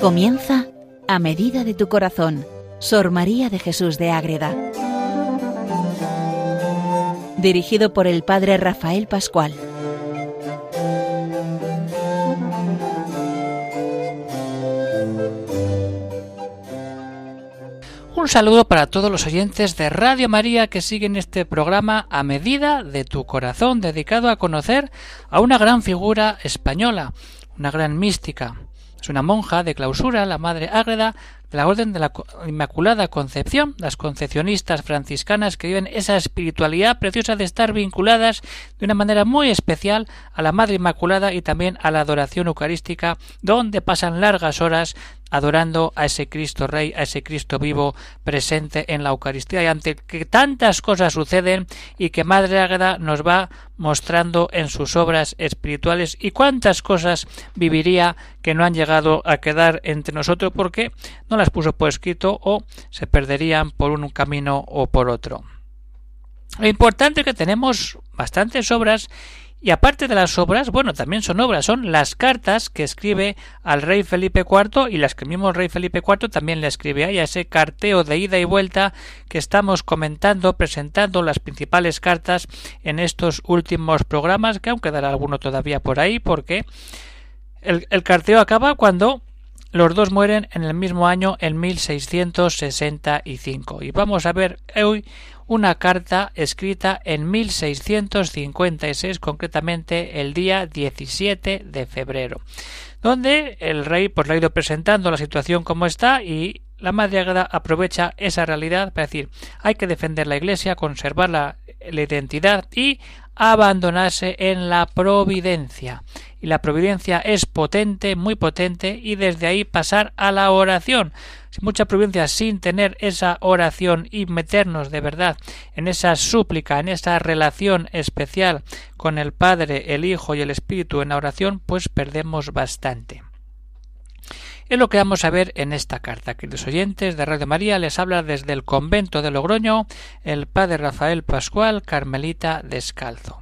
Comienza a medida de tu corazón, Sor María de Jesús de Ágreda. Dirigido por el Padre Rafael Pascual. Un saludo para todos los oyentes de Radio María que siguen este programa a medida de tu corazón, dedicado a conocer a una gran figura española, una gran mística. Es una monja de clausura, la Madre Ágreda, la Orden de la Inmaculada Concepción, las concepcionistas franciscanas que viven esa espiritualidad preciosa de estar vinculadas de una manera muy especial a la Madre Inmaculada y también a la adoración eucarística, donde pasan largas horas adorando a ese Cristo Rey, a ese Cristo vivo presente en la Eucaristía. Y ante que tantas cosas suceden y que Madre Águeda nos va mostrando en sus obras espirituales y cuántas cosas viviría que no han llegado a quedar entre nosotros porque no las puso por escrito o se perderían por un camino o por otro. Lo importante es que tenemos bastantes obras y aparte de las obras, bueno, también son obras, son las cartas que escribe al rey Felipe IV y las que el mismo rey Felipe IV también le escribe a ese carteo de ida y vuelta que estamos comentando, presentando las principales cartas en estos últimos programas, que aún quedará alguno todavía por ahí, porque el, el carteo acaba cuando los dos mueren en el mismo año, en 1665. Y vamos a ver hoy una carta escrita en 1656, concretamente el día 17 de febrero, donde el rey pues le ha ido presentando la situación como está y la Madre aprovecha esa realidad para decir hay que defender la Iglesia, conservar la, identidad y abandonarse en la providencia. Y la providencia es potente, muy potente, y desde ahí pasar a la oración. Mucha providencia sin tener esa oración y meternos de verdad en esa súplica, en esa relación especial con el Padre, el Hijo y el Espíritu en la oración, pues perdemos bastante. Es lo que vamos a ver en esta carta. Queridos oyentes de Radio María, les habla desde el convento de Logroño el padre Rafael Pascual, Carmelita Descalzo.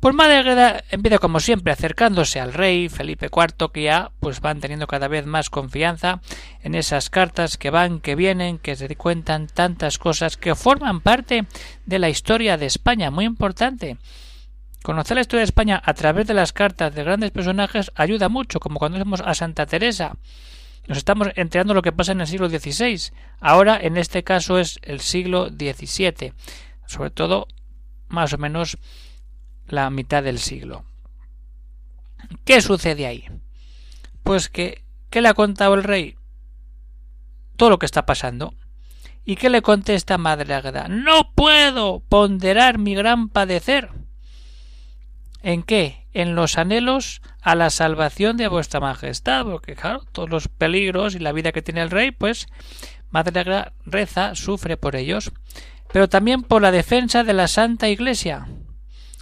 Pues Madre Agreda empieza como siempre acercándose al rey Felipe IV que ya pues van teniendo cada vez más confianza en esas cartas que van, que vienen, que se cuentan tantas cosas que forman parte de la historia de España, muy importante. Conocer la historia de España a través de las cartas de grandes personajes ayuda mucho, como cuando vemos a Santa Teresa. Nos estamos enterando lo que pasa en el siglo XVI. Ahora, en este caso, es el siglo XVII. Sobre todo, más o menos, la mitad del siglo. ¿Qué sucede ahí? Pues que, ¿qué le ha contado el rey? Todo lo que está pasando. ¿Y qué le contesta Madre Agueda? No puedo ponderar mi gran padecer ¿En qué? En los anhelos a la salvación de vuestra majestad, porque claro, todos los peligros y la vida que tiene el rey, pues Madre reza, sufre por ellos, pero también por la defensa de la Santa Iglesia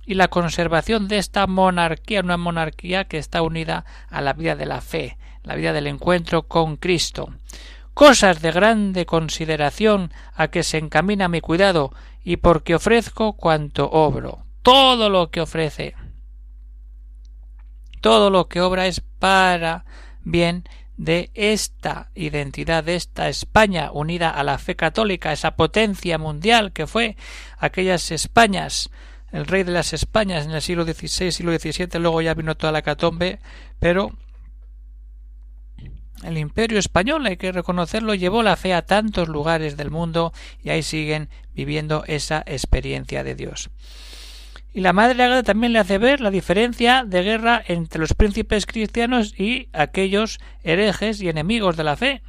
y la conservación de esta monarquía, una monarquía que está unida a la vida de la fe, la vida del encuentro con Cristo. Cosas de grande consideración a que se encamina mi cuidado y porque ofrezco cuanto obro, todo lo que ofrece todo lo que obra es para bien de esta identidad, de esta España unida a la fe católica, esa potencia mundial que fue aquellas Españas, el rey de las Españas en el siglo XVI, siglo XVII, luego ya vino toda la catombe, pero el imperio español, hay que reconocerlo, llevó la fe a tantos lugares del mundo y ahí siguen viviendo esa experiencia de Dios. Y la Madre Agreda también le hace ver la diferencia de guerra entre los príncipes cristianos y aquellos herejes y enemigos de la fe.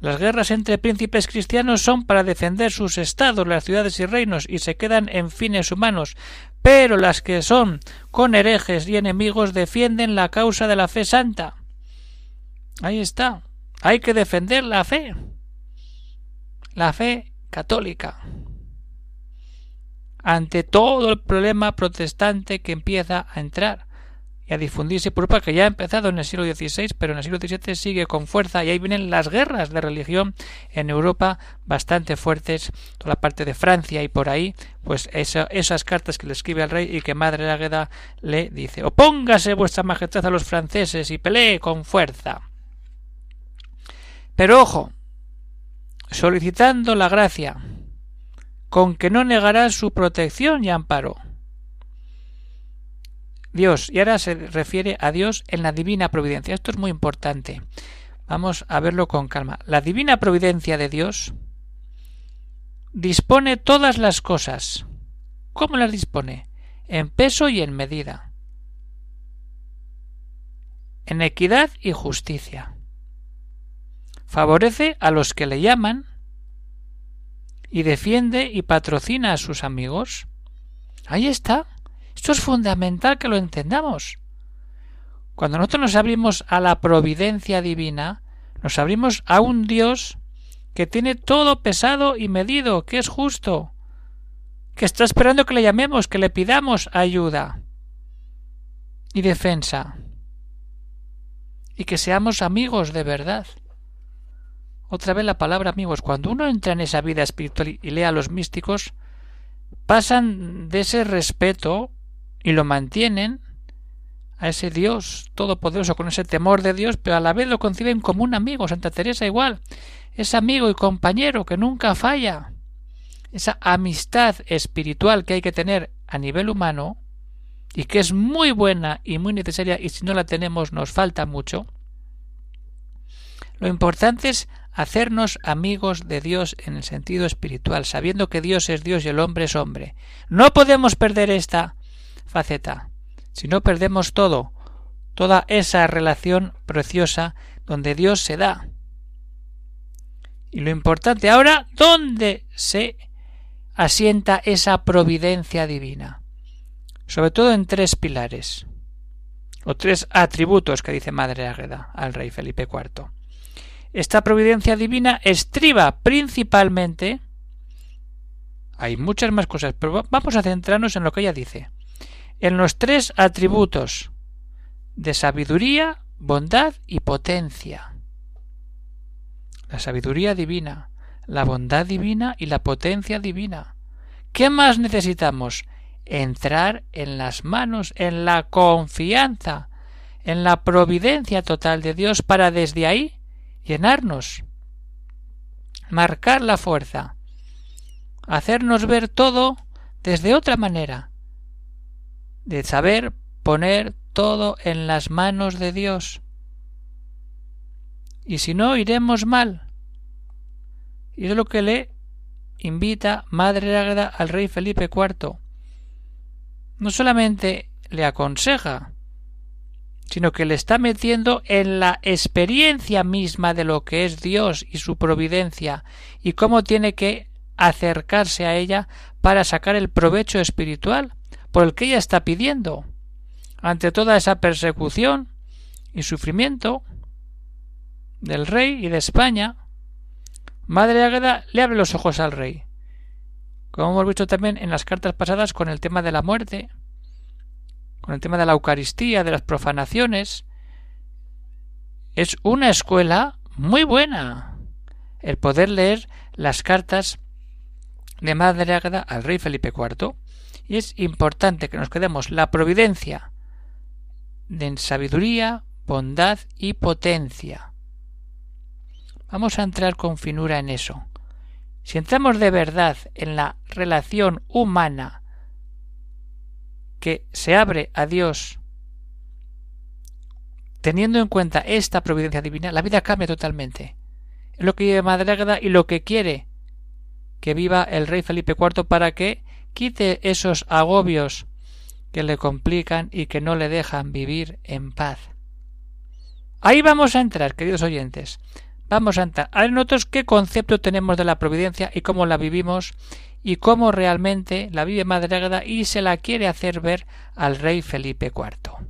Las guerras entre príncipes cristianos son para defender sus estados, las ciudades y reinos, y se quedan en fines humanos, pero las que son con herejes y enemigos defienden la causa de la fe santa. Ahí está. Hay que defender la fe. La fe católica ante todo el problema protestante que empieza a entrar y a difundirse por Europa, que ya ha empezado en el siglo XVI, pero en el siglo XVII sigue con fuerza, y ahí vienen las guerras de religión en Europa bastante fuertes, toda la parte de Francia y por ahí, pues esas cartas que le escribe al rey y que Madre Águeda le dice, opóngase vuestra majestad a los franceses y pelee con fuerza. Pero ojo, solicitando la gracia, con que no negará su protección y amparo. Dios, y ahora se refiere a Dios en la divina providencia. Esto es muy importante. Vamos a verlo con calma. La divina providencia de Dios dispone todas las cosas. ¿Cómo las dispone? En peso y en medida. En equidad y justicia. Favorece a los que le llaman y defiende y patrocina a sus amigos. Ahí está. Esto es fundamental que lo entendamos. Cuando nosotros nos abrimos a la providencia divina, nos abrimos a un Dios que tiene todo pesado y medido, que es justo, que está esperando que le llamemos, que le pidamos ayuda y defensa, y que seamos amigos de verdad. Otra vez la palabra amigos. Cuando uno entra en esa vida espiritual y lee a los místicos, pasan de ese respeto y lo mantienen a ese Dios todopoderoso con ese temor de Dios, pero a la vez lo conciben como un amigo. Santa Teresa igual, es amigo y compañero que nunca falla. Esa amistad espiritual que hay que tener a nivel humano y que es muy buena y muy necesaria y si no la tenemos nos falta mucho. Lo importante es hacernos amigos de Dios en el sentido espiritual, sabiendo que Dios es Dios y el hombre es hombre. No podemos perder esta faceta. Si no perdemos todo, toda esa relación preciosa donde Dios se da. Y lo importante ahora, ¿dónde se asienta esa providencia divina? Sobre todo en tres pilares, o tres atributos que dice Madre Águeda al rey Felipe IV. Esta providencia divina estriba principalmente hay muchas más cosas, pero vamos a centrarnos en lo que ella dice. En los tres atributos de sabiduría, bondad y potencia. La sabiduría divina, la bondad divina y la potencia divina. ¿Qué más necesitamos? Entrar en las manos, en la confianza, en la providencia total de Dios para desde ahí llenarnos, marcar la fuerza, hacernos ver todo desde otra manera, de saber poner todo en las manos de Dios. Y si no, iremos mal. Y es lo que le invita Madre Águeda al rey Felipe IV. No solamente le aconseja, sino que le está metiendo en la experiencia misma de lo que es Dios y su providencia y cómo tiene que acercarse a ella para sacar el provecho espiritual por el que ella está pidiendo. Ante toda esa persecución y sufrimiento del rey y de España, Madre Águeda le abre los ojos al rey, como hemos visto también en las cartas pasadas con el tema de la muerte, con el tema de la Eucaristía, de las profanaciones, es una escuela muy buena el poder leer las cartas de Madre Ágada al rey Felipe IV. Y es importante que nos quedemos la providencia de sabiduría, bondad y potencia. Vamos a entrar con finura en eso. Si entramos de verdad en la relación humana que se abre a Dios teniendo en cuenta esta providencia divina, la vida cambia totalmente. Es lo que vive Madre y lo que quiere que viva el rey Felipe IV para que quite esos agobios que le complican y que no le dejan vivir en paz. Ahí vamos a entrar, queridos oyentes. Vamos a entrar a ver nosotros qué concepto tenemos de la providencia y cómo la vivimos y cómo realmente la vive Madre y se la quiere hacer ver al rey Felipe IV.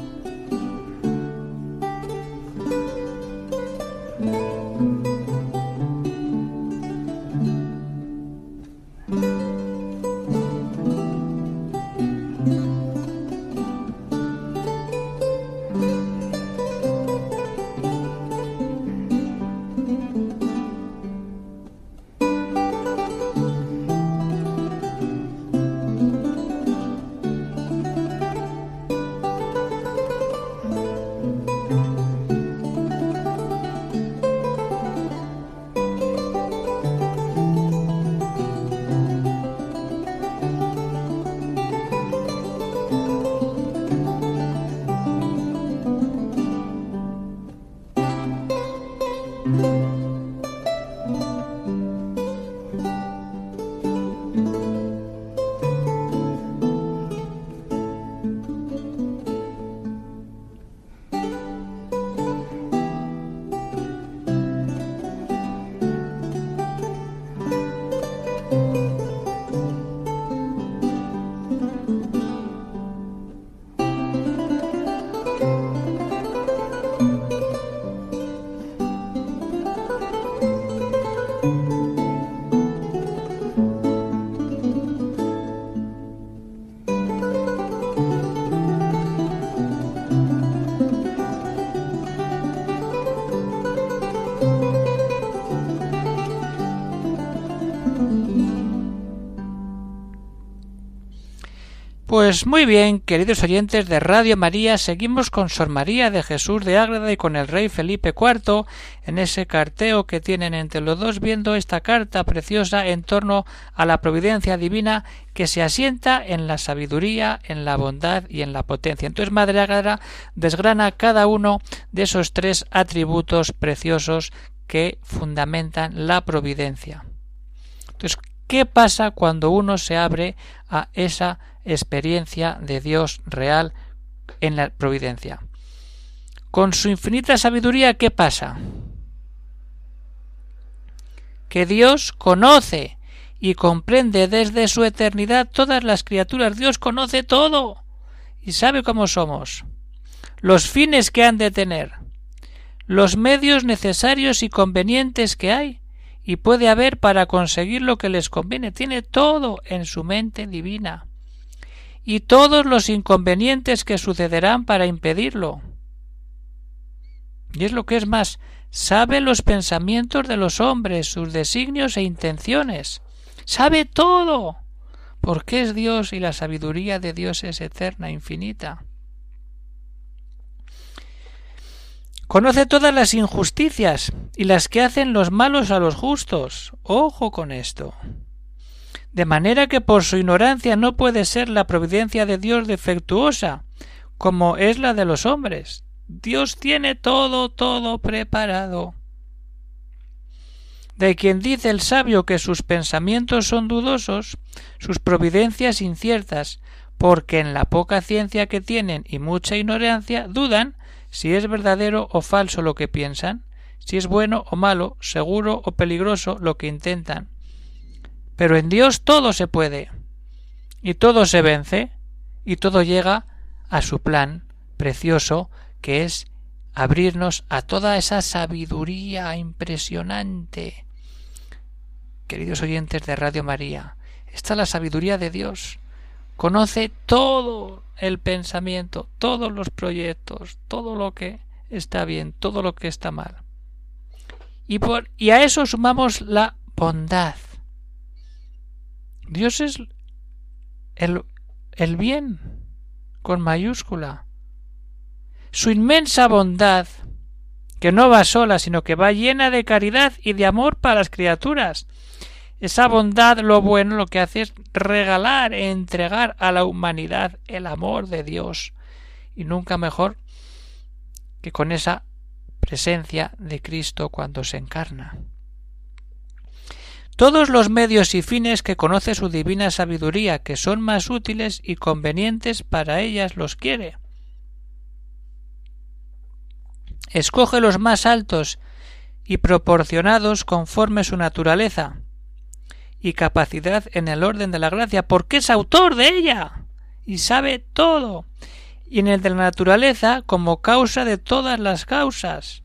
Pues muy bien, queridos oyentes de Radio María, seguimos con Sor María de Jesús de Ágreda y con el rey Felipe IV en ese carteo que tienen entre los dos viendo esta carta preciosa en torno a la providencia divina que se asienta en la sabiduría, en la bondad y en la potencia. Entonces Madre Ágreda desgrana cada uno de esos tres atributos preciosos que fundamentan la providencia. Entonces, ¿qué pasa cuando uno se abre a esa experiencia de Dios real en la providencia. Con su infinita sabiduría, ¿qué pasa? Que Dios conoce y comprende desde su eternidad todas las criaturas. Dios conoce todo y sabe cómo somos, los fines que han de tener, los medios necesarios y convenientes que hay y puede haber para conseguir lo que les conviene. Tiene todo en su mente divina y todos los inconvenientes que sucederán para impedirlo. Y es lo que es más, sabe los pensamientos de los hombres, sus designios e intenciones. Sabe todo, porque es Dios y la sabiduría de Dios es eterna, infinita. Conoce todas las injusticias y las que hacen los malos a los justos. Ojo con esto de manera que por su ignorancia no puede ser la providencia de Dios defectuosa, como es la de los hombres. Dios tiene todo, todo preparado. De quien dice el sabio que sus pensamientos son dudosos, sus providencias inciertas, porque en la poca ciencia que tienen y mucha ignorancia dudan si es verdadero o falso lo que piensan, si es bueno o malo, seguro o peligroso lo que intentan, pero en Dios todo se puede, y todo se vence, y todo llega a su plan precioso, que es abrirnos a toda esa sabiduría impresionante. Queridos oyentes de Radio María, está la sabiduría de Dios. Conoce todo el pensamiento, todos los proyectos, todo lo que está bien, todo lo que está mal. Y, por, y a eso sumamos la bondad. Dios es el, el bien con mayúscula. Su inmensa bondad, que no va sola, sino que va llena de caridad y de amor para las criaturas. Esa bondad, lo bueno, lo que hace es regalar, entregar a la humanidad el amor de Dios. Y nunca mejor que con esa presencia de Cristo cuando se encarna todos los medios y fines que conoce su divina sabiduría, que son más útiles y convenientes para ellas los quiere. Escoge los más altos y proporcionados conforme su naturaleza y capacidad en el orden de la gracia, porque es autor de ella y sabe todo, y en el de la naturaleza como causa de todas las causas,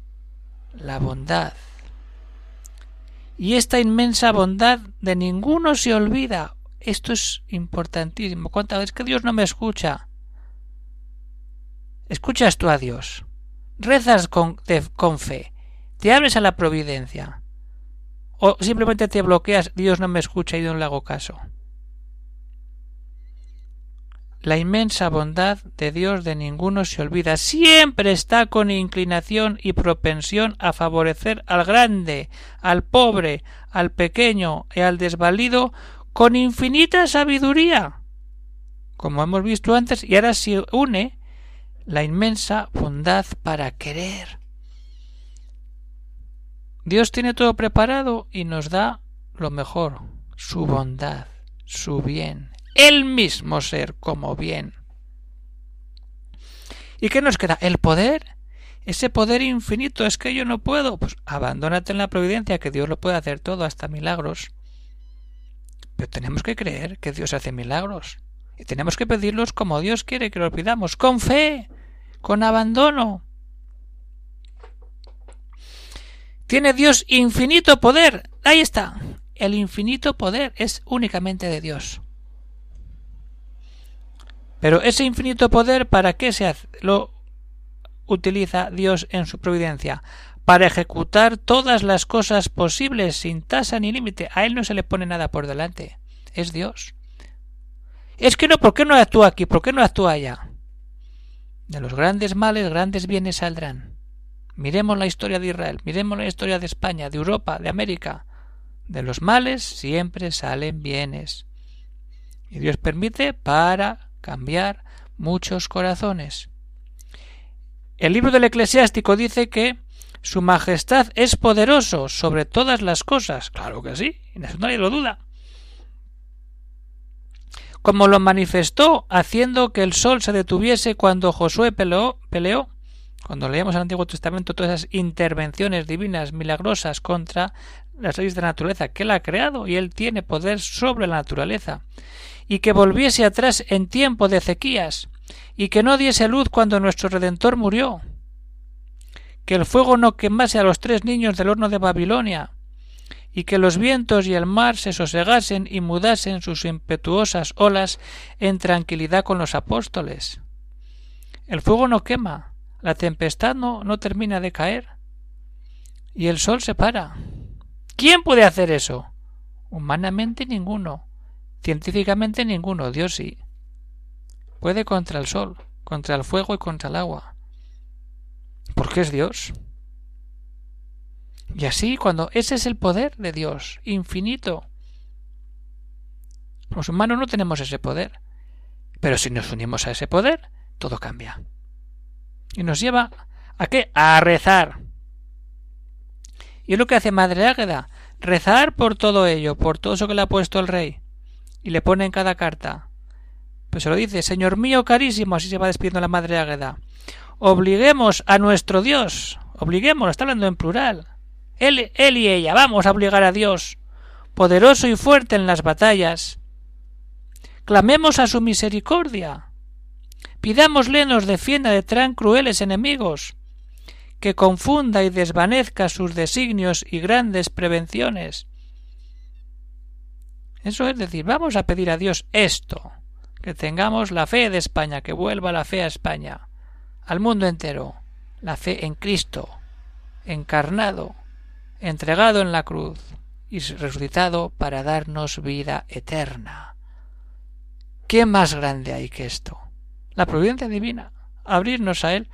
la bondad y esta inmensa bondad de ninguno se olvida. Esto es importantísimo. ¿Cuántas veces que Dios no me escucha? Escuchas tú a Dios. Rezas con, con fe. Te abres a la providencia. O simplemente te bloqueas, Dios no me escucha y no le hago caso. La inmensa bondad de Dios de ninguno se olvida. Siempre está con inclinación y propensión a favorecer al grande, al pobre, al pequeño y al desvalido con infinita sabiduría. Como hemos visto antes, y ahora se une la inmensa bondad para querer. Dios tiene todo preparado y nos da lo mejor, su bondad, su bien, el mismo ser como bien. ¿Y qué nos queda? El poder. Ese poder infinito es que yo no puedo. Pues abandónate en la providencia, que Dios lo puede hacer todo, hasta milagros. Pero tenemos que creer que Dios hace milagros. Y tenemos que pedirlos como Dios quiere que los pidamos, con fe, con abandono. Tiene Dios infinito poder. Ahí está. El infinito poder es únicamente de Dios. Pero ese infinito poder, ¿para qué se hace? lo utiliza Dios en su providencia? Para ejecutar todas las cosas posibles sin tasa ni límite. A Él no se le pone nada por delante. Es Dios. Es que no, ¿por qué no actúa aquí? ¿Por qué no actúa allá? De los grandes males, grandes bienes saldrán. Miremos la historia de Israel, miremos la historia de España, de Europa, de América. De los males siempre salen bienes. Y Dios permite para cambiar muchos corazones. El libro del eclesiástico dice que su majestad es poderoso sobre todas las cosas. Claro que sí, nadie lo duda. Como lo manifestó haciendo que el sol se detuviese cuando Josué peleó, cuando leemos el Antiguo Testamento todas esas intervenciones divinas milagrosas contra las leyes de la naturaleza que él ha creado y él tiene poder sobre la naturaleza y que volviese atrás en tiempo de Ezequías, y que no diese luz cuando nuestro Redentor murió, que el fuego no quemase a los tres niños del horno de Babilonia, y que los vientos y el mar se sosegasen y mudasen sus impetuosas olas en tranquilidad con los apóstoles. El fuego no quema, la tempestad no, no termina de caer, y el sol se para. ¿Quién puede hacer eso? Humanamente ninguno. Científicamente ninguno, Dios sí. Puede contra el sol, contra el fuego y contra el agua. Porque es Dios. Y así, cuando ese es el poder de Dios, infinito. Los humanos no tenemos ese poder. Pero si nos unimos a ese poder, todo cambia. Y nos lleva a qué? A rezar. Y es lo que hace Madre Águeda, rezar por todo ello, por todo eso que le ha puesto el rey y le pone en cada carta. Pues se lo dice, Señor mío carísimo, así se va despidiendo la madre Águeda. Obliguemos a nuestro Dios, obliguemos, está hablando en plural. Él, él y ella, vamos a obligar a Dios, poderoso y fuerte en las batallas. Clamemos a su misericordia. Pidámosle nos defienda de tan crueles enemigos, que confunda y desvanezca sus designios y grandes prevenciones, eso es decir, vamos a pedir a Dios esto, que tengamos la fe de España, que vuelva la fe a España, al mundo entero, la fe en Cristo, encarnado, entregado en la cruz y resucitado para darnos vida eterna. ¿Qué más grande hay que esto? La providencia divina, abrirnos a Él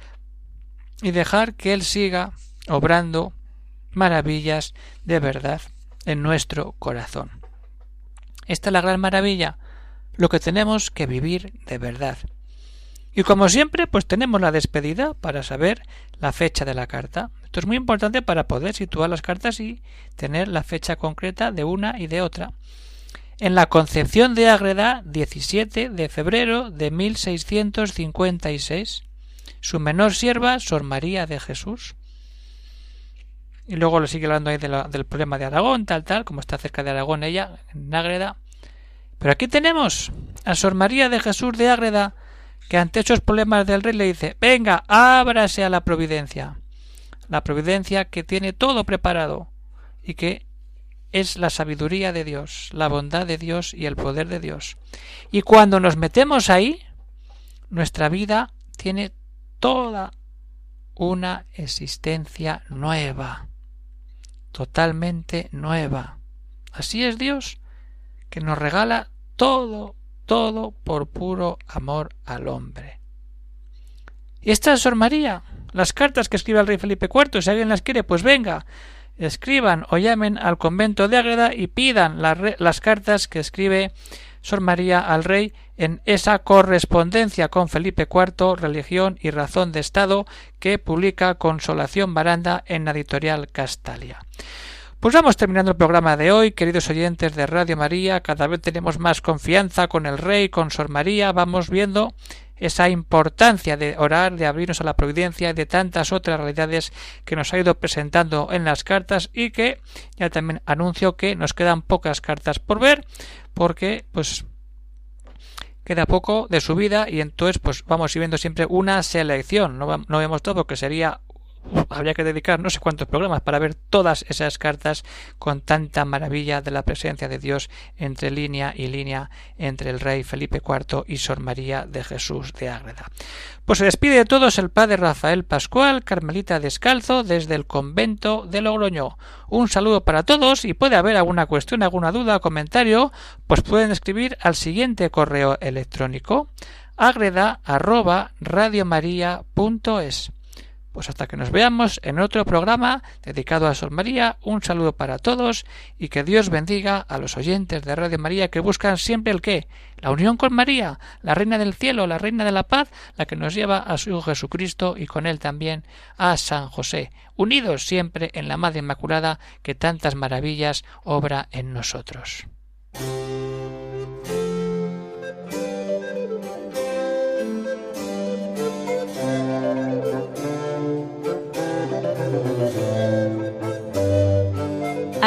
y dejar que Él siga obrando maravillas de verdad en nuestro corazón. Esta es la gran maravilla, lo que tenemos que vivir de verdad. Y como siempre, pues tenemos la despedida para saber la fecha de la carta. Esto es muy importante para poder situar las cartas y tener la fecha concreta de una y de otra. En la Concepción de Ágreda, 17 de febrero de 1656, su menor sierva, Sor María de Jesús. Y luego le sigue hablando ahí del problema de Aragón, tal, tal, como está cerca de Aragón ella, en Ágreda. Pero aquí tenemos a Sor María de Jesús de Ágreda, que ante esos problemas del rey le dice, venga, ábrase a la providencia. La providencia que tiene todo preparado y que es la sabiduría de Dios, la bondad de Dios y el poder de Dios. Y cuando nos metemos ahí, nuestra vida tiene toda una existencia nueva totalmente nueva. Así es Dios, que nos regala todo, todo por puro amor al hombre. Y esta es Sor María, las cartas que escribe el rey Felipe IV, si alguien las quiere, pues venga, escriban o llamen al convento de Ágreda y pidan las, las cartas que escribe Sor María al rey en esa correspondencia con Felipe IV, Religión y Razón de Estado, que publica Consolación Baranda en la editorial Castalia. Pues vamos terminando el programa de hoy, queridos oyentes de Radio María, cada vez tenemos más confianza con el Rey, con Sor María, vamos viendo esa importancia de orar, de abrirnos a la providencia y de tantas otras realidades que nos ha ido presentando en las cartas y que ya también anuncio que nos quedan pocas cartas por ver porque pues queda poco de su vida y entonces pues vamos viendo siempre una selección. No, no vemos todo porque sería habría que dedicar no sé cuántos programas para ver todas esas cartas con tanta maravilla de la presencia de Dios entre línea y línea entre el rey Felipe IV y Sor María de Jesús de Ágreda. Pues se despide de todos el padre Rafael Pascual, Carmelita Descalzo, desde el convento de Logroño. Un saludo para todos y puede haber alguna cuestión, alguna duda o comentario, pues pueden escribir al siguiente correo electrónico agreda pues hasta que nos veamos en otro programa dedicado a Sol María, un saludo para todos y que Dios bendiga a los oyentes de Radio María que buscan siempre el qué, la unión con María, la Reina del Cielo, la Reina de la Paz, la que nos lleva a su Hijo Jesucristo y con él también a San José, unidos siempre en la Madre Inmaculada que tantas maravillas obra en nosotros.